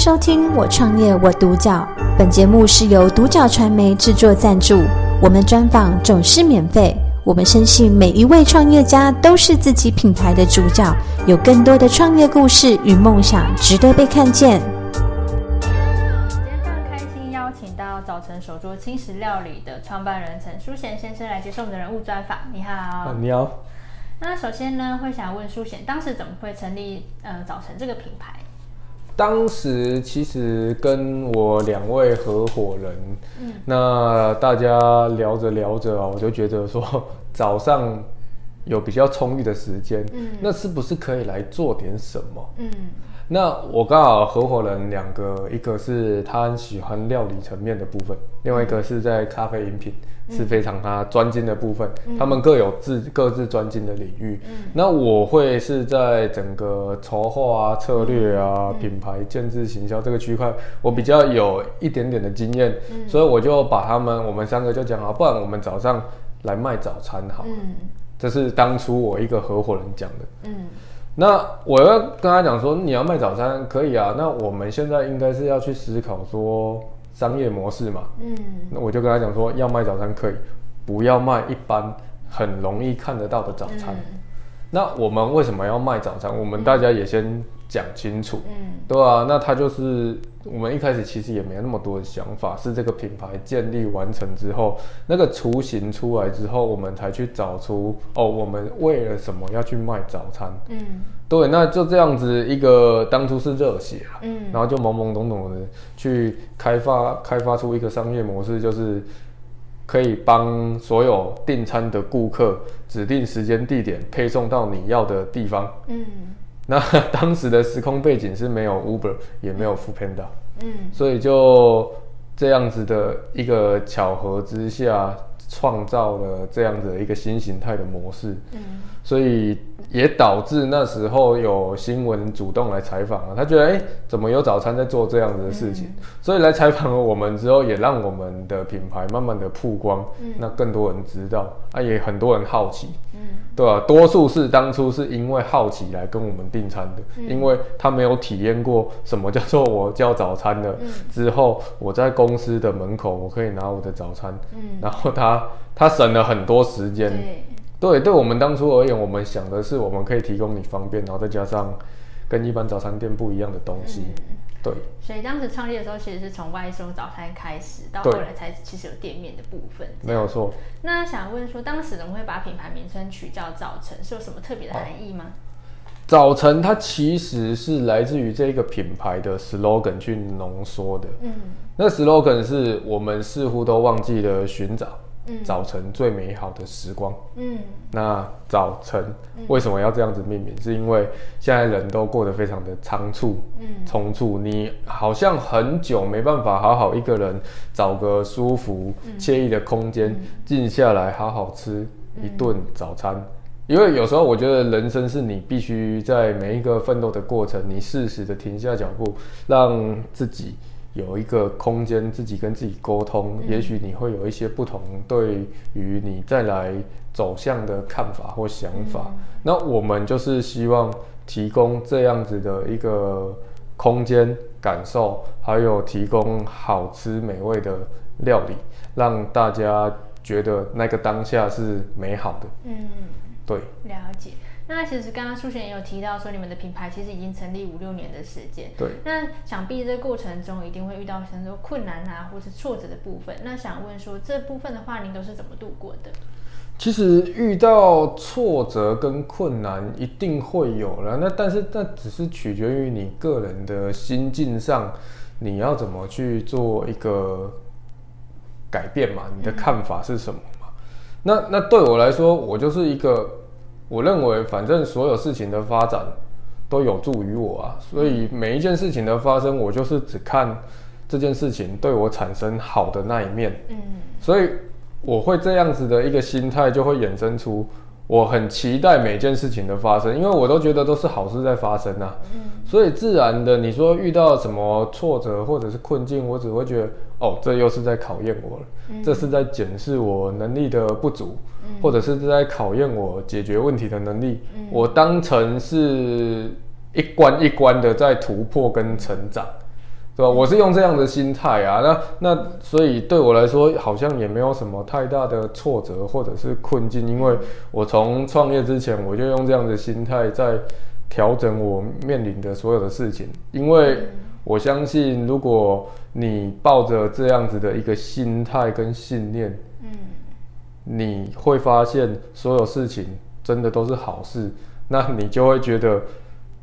收听《我创业我独角》，本节目是由独角传媒制作赞助，我们专访总是免费。我们深信每一位创业家都是自己品牌的主角，有更多的创业故事与梦想值得被看见。今天非常开心邀请到早晨手作轻食料理的创办人陈淑贤先生来接受我们的人物专访。你好，你好。那首先呢，会想问淑贤，当时怎么会成立呃早晨这个品牌？当时其实跟我两位合伙人，嗯，那大家聊着聊着啊，我就觉得说早上有比较充裕的时间，嗯，那是不是可以来做点什么？嗯，那我刚好合伙人两个，一个是他很喜欢料理层面的部分，另外一个是在咖啡饮品。是非常他专精的部分，嗯、他们各有自各自专精的领域。嗯、那我会是在整个筹划啊、策略啊、嗯、品牌建制、行销这个区块，我比较有一点点的经验，嗯、所以我就把他们，我们三个就讲好，不然我们早上来卖早餐好。嗯，这是当初我一个合伙人讲的。嗯，那我要跟他讲说，你要卖早餐可以啊，那我们现在应该是要去思考说。商业模式嘛，嗯，那我就跟他讲说，要卖早餐可以，不要卖一般很容易看得到的早餐。嗯、那我们为什么要卖早餐？我们大家也先讲清楚，嗯，对啊，那他就是我们一开始其实也没那么多的想法，是这个品牌建立完成之后，那个雏形出来之后，我们才去找出哦，我们为了什么要去卖早餐？嗯。对，那就这样子一个当初是热血啊，嗯，然后就懵懵懂懂的去开发开发出一个商业模式，就是可以帮所有订餐的顾客指定时间地点配送到你要的地方，嗯，那当时的时空背景是没有 Uber 也没有 Foodpanda，嗯，所以就这样子的一个巧合之下。创造了这样子的一个新形态的模式，嗯，所以也导致那时候有新闻主动来采访了，他觉得哎、欸，怎么有早餐在做这样子的事情？嗯、所以来采访了我们之后，也让我们的品牌慢慢的曝光，嗯，那更多人知道，啊，也很多人好奇，嗯，对吧、啊？多数是当初是因为好奇来跟我们订餐的，嗯、因为他没有体验过什么叫做我叫早餐的，嗯、之后我在公司的门口我可以拿我的早餐，嗯，然后他。他省了很多时间，对，对，对我们当初而言，我们想的是我们可以提供你方便，然后再加上跟一般早餐店不一样的东西，嗯、对。所以当时创业的时候，其实是从外送早餐开始，到后来才其实有店面的部分，没有错。那想问说，当时怎么会把品牌名称取叫早晨？是有什么特别的含义吗？早晨它其实是来自于这个品牌的 slogan 去浓缩的，嗯，那 slogan 是我们似乎都忘记了寻找。早晨最美好的时光。嗯，那早晨为什么要这样子命名？嗯、是因为现在人都过得非常的仓促，嗯，匆促，你好像很久没办法好好一个人找个舒服、惬意的空间，静、嗯、下来好好吃一顿早餐。嗯、因为有时候我觉得人生是你必须在每一个奋斗的过程，你适时的停下脚步，让自己。有一个空间，自己跟自己沟通，嗯、也许你会有一些不同，对于你再来走向的看法或想法。嗯、那我们就是希望提供这样子的一个空间感受，还有提供好吃美味的料理，让大家觉得那个当下是美好的。嗯，对，了解。那其实刚刚苏贤也有提到说，你们的品牌其实已经成立五六年的时间。对。那想必这个过程中一定会遇到很多困难啊，或是挫折的部分。那想问说，这部分的话，您都是怎么度过的？其实遇到挫折跟困难一定会有了，那但是那只是取决于你个人的心境上，你要怎么去做一个改变嘛？你的看法是什么嘛？嗯、那那对我来说，我就是一个。我认为，反正所有事情的发展都有助于我啊，所以每一件事情的发生，我就是只看这件事情对我产生好的那一面。嗯，所以我会这样子的一个心态，就会衍生出我很期待每件事情的发生，因为我都觉得都是好事在发生啊。嗯，所以自然的，你说遇到什么挫折或者是困境，我只会觉得哦，这又是在考验我了，嗯，这是在检视我能力的不足。或者是在考验我解决问题的能力，嗯、我当成是一关一关的在突破跟成长，对吧？我是用这样的心态啊，那那所以对我来说，好像也没有什么太大的挫折或者是困境，因为我从创业之前，我就用这样的心态在调整我面临的所有的事情，因为我相信，如果你抱着这样子的一个心态跟信念，嗯，你会发现所有事情真的都是好事，那你就会觉得。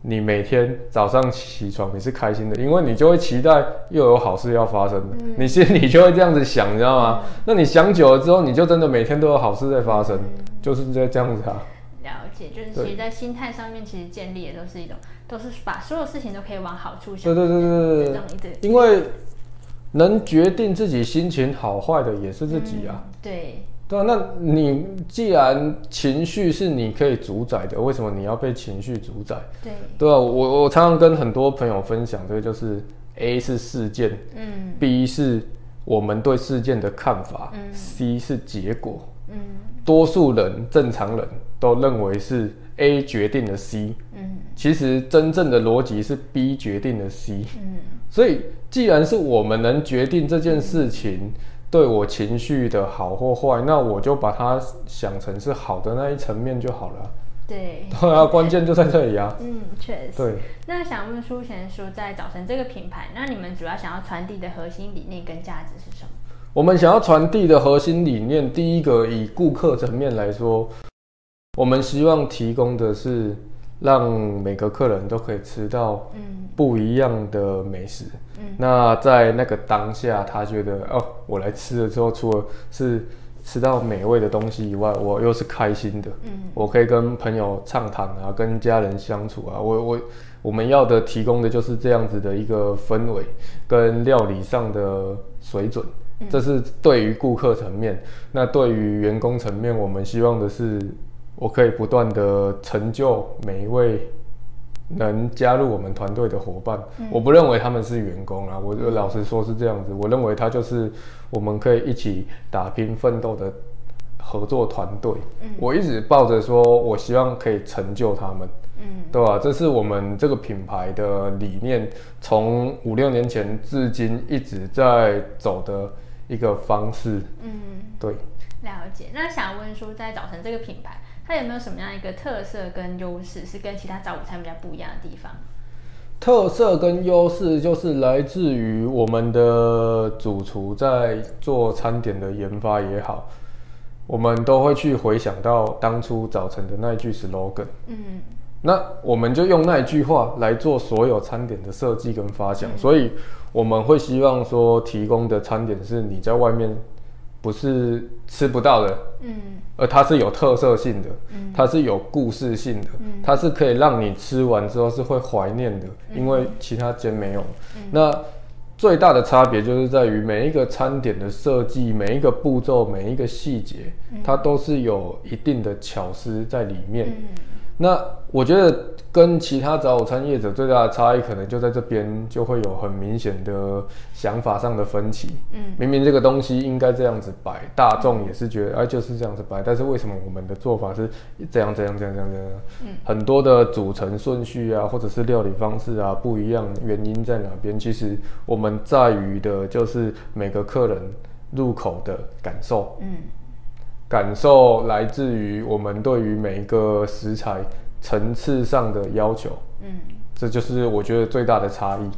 你每天早上起床你是开心的，因为你就会期待又有好事要发生，嗯、你心里就会这样子想，你知道吗？嗯、那你想久了之后，你就真的每天都有好事在发生，嗯、就是在这样子啊。了解，就是其实，在心态上面，其实建立的都是一种，都是把所有事情都可以往好处想。对对对对对，因为能决定自己心情好坏的也是自己啊。嗯、对。对啊，那你既然情绪是你可以主宰的，为什么你要被情绪主宰？对，对啊，我我常常跟很多朋友分享，这个就是 A 是事件，嗯，B 是我们对事件的看法，嗯，C 是结果，嗯，多数人正常人都认为是 A 决定了 C，嗯，其实真正的逻辑是 B 决定了 C，嗯，所以既然是我们能决定这件事情。嗯对我情绪的好或坏，那我就把它想成是好的那一层面就好了。对，对啊，关键就在这里啊。嗯，确实。对。那想问书贤说，在早晨这个品牌，那你们主要想要传递的核心理念跟价值是什么？我们想要传递的核心理念，第一个以顾客层面来说，我们希望提供的是。让每个客人都可以吃到不一样的美食。嗯，那在那个当下，他觉得哦，我来吃了之后，除了是吃到美味的东西以外，我又是开心的。嗯，我可以跟朋友畅谈啊，跟家人相处啊。我我我们要的提供的就是这样子的一个氛围跟料理上的水准。这是对于顾客层面。那对于员工层面，我们希望的是。我可以不断的成就每一位能加入我们团队的伙伴。嗯、我不认为他们是员工啊，我就老实说是这样子。我认为他就是我们可以一起打拼奋斗的合作团队。嗯、我一直抱着说，我希望可以成就他们。嗯，对吧？这是我们这个品牌的理念，从五六年前至今一直在走的一个方式。嗯，对。了解。那想问说，在早晨这个品牌。它有没有什么样一个特色跟优势，是跟其他早午餐比较不一样的地方？特色跟优势就是来自于我们的主厨在做餐点的研发也好，我们都会去回想到当初早晨的那一句 slogan。嗯，那我们就用那一句话来做所有餐点的设计跟发想，嗯、所以我们会希望说提供的餐点是你在外面。不是吃不到的，嗯，而它是有特色性的，嗯，它是有故事性的，嗯，它是可以让你吃完之后是会怀念的，嗯，因为其他间没有。嗯，那最大的差别就是在于每一个餐点的设计，每一个步骤，每一个细节，它都是有一定的巧思在里面。嗯，那我觉得。跟其他早午餐业者最大的差异，可能就在这边，就会有很明显的想法上的分歧。嗯，明明这个东西应该这样子摆，大众也是觉得，哎，就是这样子摆，但是为什么我们的做法是这样、这样、这样、这样、这样？嗯，很多的组成顺序啊，或者是料理方式啊不一样，原因在哪边？其实我们在于的就是每个客人入口的感受。嗯，感受来自于我们对于每一个食材。层次上的要求，嗯，这就是我觉得最大的差异。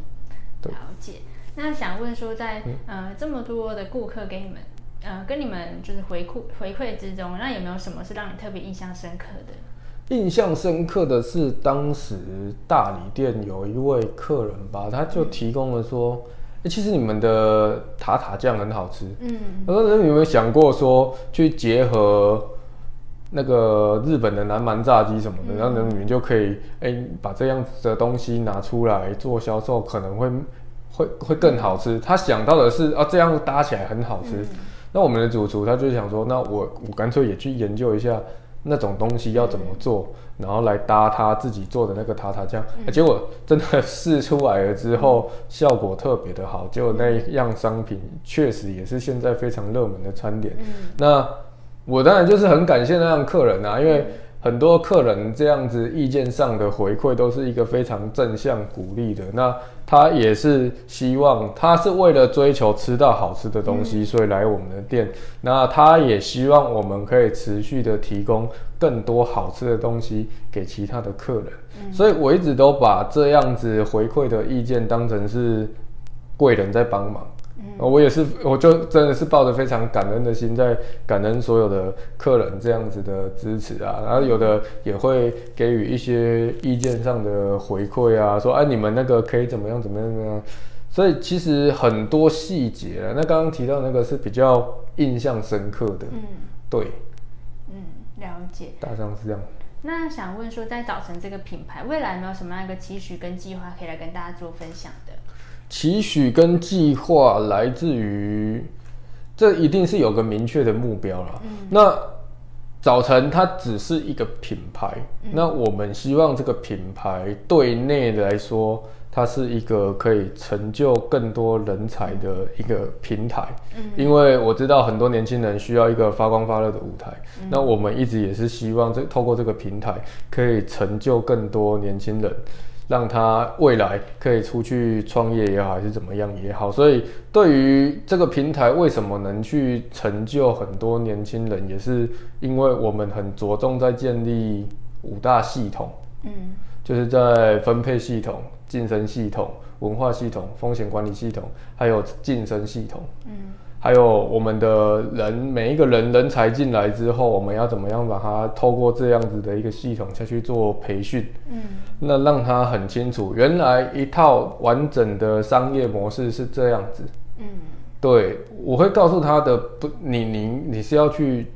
对。了解。那想问说在，在、嗯、呃这么多的顾客给你们，呃跟你们就是回馈回馈之中，那有没有什么是让你特别印象深刻的？印象深刻的是当时大理店有一位客人吧，他就提供了说，欸，其实你们的塔塔酱很好吃，嗯，他说你有没有想过说去结合？那个日本的南蛮炸鸡什么的，然后你们就可以哎、欸、把这样子的东西拿出来做销售，可能会会会更好吃。他想到的是啊，这样搭起来很好吃。嗯、那我们的主厨他就想说，那我我干脆也去研究一下那种东西要怎么做，嗯、然后来搭他自己做的那个塔塔酱。嗯、结果真的试出来了之后，嗯、效果特别的好。结果那一样商品确实也是现在非常热门的餐点。嗯、那我当然就是很感谢那样客人啊，因为很多客人这样子意见上的回馈都是一个非常正向鼓励的。那他也是希望，他是为了追求吃到好吃的东西，所以来我们的店。那他也希望我们可以持续的提供更多好吃的东西给其他的客人。所以我一直都把这样子回馈的意见当成是贵人在帮忙。我也是，我就真的是抱着非常感恩的心，在感恩所有的客人这样子的支持啊，然后有的也会给予一些意见上的回馈啊，说哎、啊、你们那个可以怎么样怎么样怎么样，所以其实很多细节啊，那刚刚提到那个是比较印象深刻的，嗯，对，嗯，了解，大致是这样。那想问说，在早晨这个品牌未来有没有什么样一个期许跟计划可以来跟大家做分享的？期许跟计划来自于，这一定是有个明确的目标了。嗯、那早晨它只是一个品牌，嗯、那我们希望这个品牌对内来说，它是一个可以成就更多人才的一个平台。嗯、因为我知道很多年轻人需要一个发光发热的舞台，嗯、那我们一直也是希望这透过这个平台可以成就更多年轻人。让他未来可以出去创业也好，还是怎么样也好，所以对于这个平台为什么能去成就很多年轻人，也是因为我们很着重在建立五大系统，嗯，就是在分配系统、晋升系统、文化系统、风险管理系统，还有晋升系统，嗯。还有我们的人，每一个人人才进来之后，我们要怎么样把它透过这样子的一个系统下去做培训？嗯，那让他很清楚，原来一套完整的商业模式是这样子。嗯，对，我会告诉他的，不，你你你是要去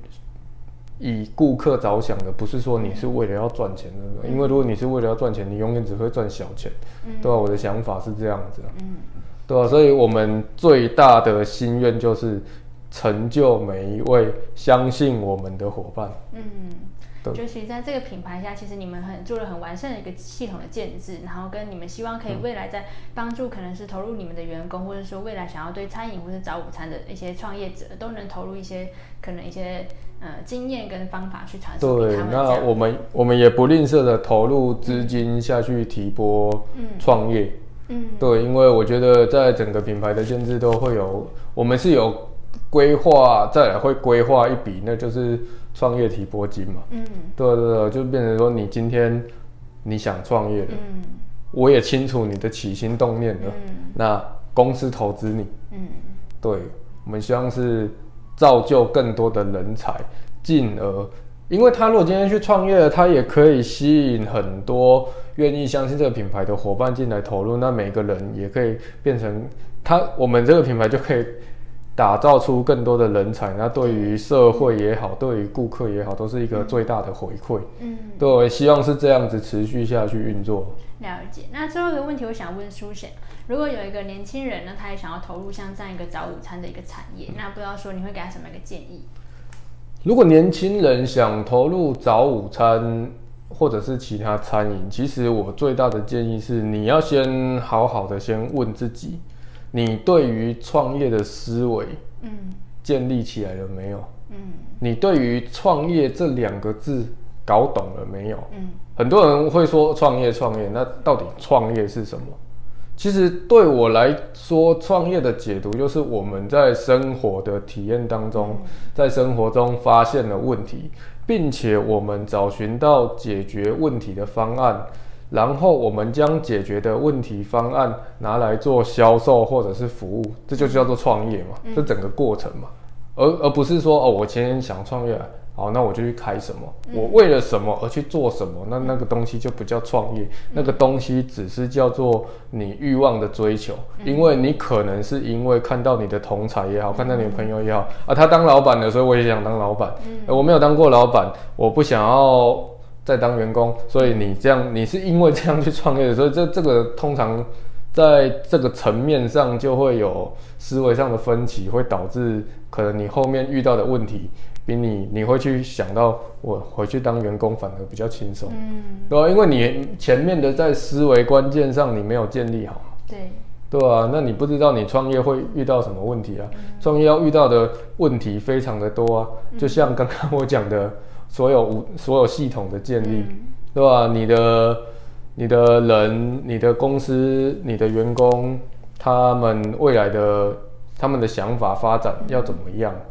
以顾客着想的，不是说你是为了要赚钱的。嗯，因为如果你是为了要赚钱，你永远只会赚小钱。嗯，对吧？我的想法是这样子。嗯。对啊，所以我们最大的心愿就是成就每一位相信我们的伙伴。嗯，对，就是在这个品牌下，其实你们很做了很完善的一个系统的建制，然后跟你们希望可以未来在帮助可能是投入你们的员工，或者说未来想要对餐饮或者早午餐的一些创业者，都能投入一些可能一些呃经验跟方法去传授给他们。对，那我们我们也不吝啬的投入资金下去提拨创业。嗯嗯，对，因为我觉得在整个品牌的建制都会有，我们是有规划，再来会规划一笔，那就是创业提拨金嘛。嗯，对对对，就变成说你今天你想创业了，嗯，我也清楚你的起心动念了，嗯，那公司投资你，嗯，对，我们希望是造就更多的人才，进而。因为他如果今天去创业了，他也可以吸引很多愿意相信这个品牌的伙伴进来投入，那每个人也可以变成他，我们这个品牌就可以打造出更多的人才。那对于社会也好，对于顾客也好，都是一个最大的回馈。嗯，对，我希望是这样子持续下去运作。了解。那最后一个问题，我想问苏贤，如果有一个年轻人呢，他也想要投入像这样一个早午餐的一个产业，那不知道说你会给他什么一个建议？如果年轻人想投入早午餐或者是其他餐饮，其实我最大的建议是，你要先好好的先问自己，你对于创业的思维，嗯，建立起来了没有？嗯，你对于创业这两个字搞懂了没有？嗯，很多人会说创业创业，那到底创业是什么？其实对我来说，创业的解读就是我们在生活的体验当中，在生活中发现了问题，并且我们找寻到解决问题的方案，然后我们将解决的问题方案拿来做销售或者是服务，这就叫做创业嘛，这整个过程嘛，而而不是说哦，我今天想创业。好，那我就去开什么？我为了什么而去做什么？那那个东西就不叫创业，那个东西只是叫做你欲望的追求。因为你可能是因为看到你的同才也好，看到你的朋友也好啊，他当老板的时候我也想当老板。我没有当过老板，我不想要再当员工，所以你这样，你是因为这样去创业的，所以这这个通常在这个层面上就会有思维上的分歧，会导致可能你后面遇到的问题。比你你会去想到我回去当员工反而比较轻松，嗯，对吧？因为你前面的在思维关键上你没有建立好，对，对啊，那你不知道你创业会遇到什么问题啊？创业要遇到的问题非常的多啊，就像刚刚我讲的，所有无所有系统的建立，嗯、对吧？你的你的人、你的公司、你的员工，他们未来的他们的想法发展要怎么样，嗯、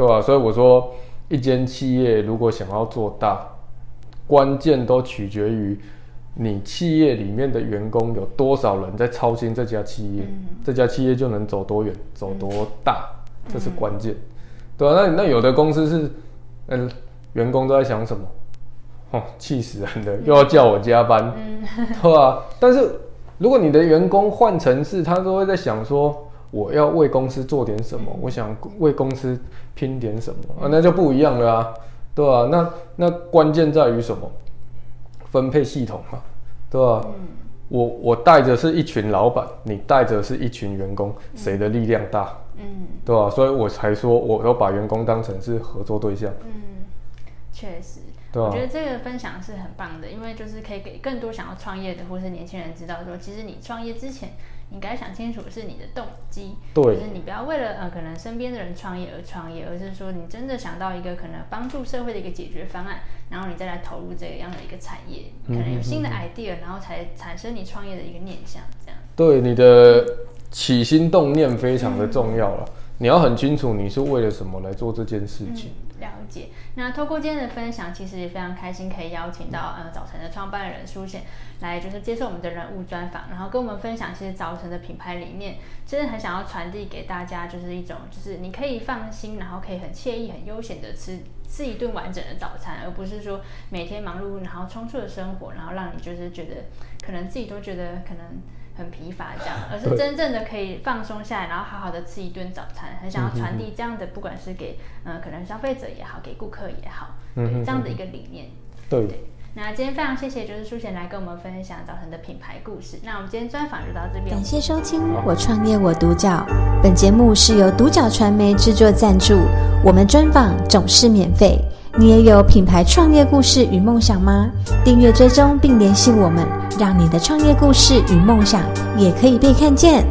对吧？所以我说，一间企业如果想要做大，关键都取决于。你企业里面的员工有多少人在操心这家企业？嗯、这家企业就能走多远、走多大，嗯、这是关键，对吧、啊？那那有的公司是，嗯，员工都在想什么？哦，气死人的，又要叫我加班，嗯、对吧、啊？但是如果你的员工换成是，他都会在想说，我要为公司做点什么，嗯、我想为公司拼点什么、嗯、啊，那就不一样了啊，对吧、啊？那那关键在于什么？分配系统嘛，对吧？嗯、我我带着是一群老板，你带着是一群员工，谁的力量大？嗯，对吧？所以我才说，我要把员工当成是合作对象。嗯，确实。对啊、我觉得这个分享是很棒的，因为就是可以给更多想要创业的或是年轻人知道说，其实你创业之前，你应该想清楚是你的动机，对，就是你不要为了呃可能身边的人创业而创业，而是说你真的想到一个可能帮助社会的一个解决方案，然后你再来投入这样的一个产业，可能有新的 idea，然后才产生你创业的一个念想，这样。对，你的起心动念非常的重要了，嗯、你要很清楚你是为了什么来做这件事情。那透过今天的分享，其实也非常开心可以邀请到呃早晨的创办人苏显来，就是接受我们的人物专访，然后跟我们分享，其实早晨的品牌理念，真的很想要传递给大家，就是一种就是你可以放心，然后可以很惬意、很悠闲的吃吃一顿完整的早餐，而不是说每天忙碌然后匆促的生活，然后让你就是觉得可能自己都觉得可能。很疲乏这样，而是真正的可以放松下来，然后好好的吃一顿早餐。很想要传递这样的，不管是给嗯、呃、可能消费者也好，给顾客也好，对这样的一个理念。对，对。那今天非常谢谢，就是淑贤来跟我们分享早晨的品牌故事。那我们今天专访就到这边，感谢收听《我创业我独角》。本节目是由独角传媒制作赞助，我们专访总是免费。你也有品牌创业故事与梦想吗？订阅追踪并联系我们，让你的创业故事与梦想也可以被看见。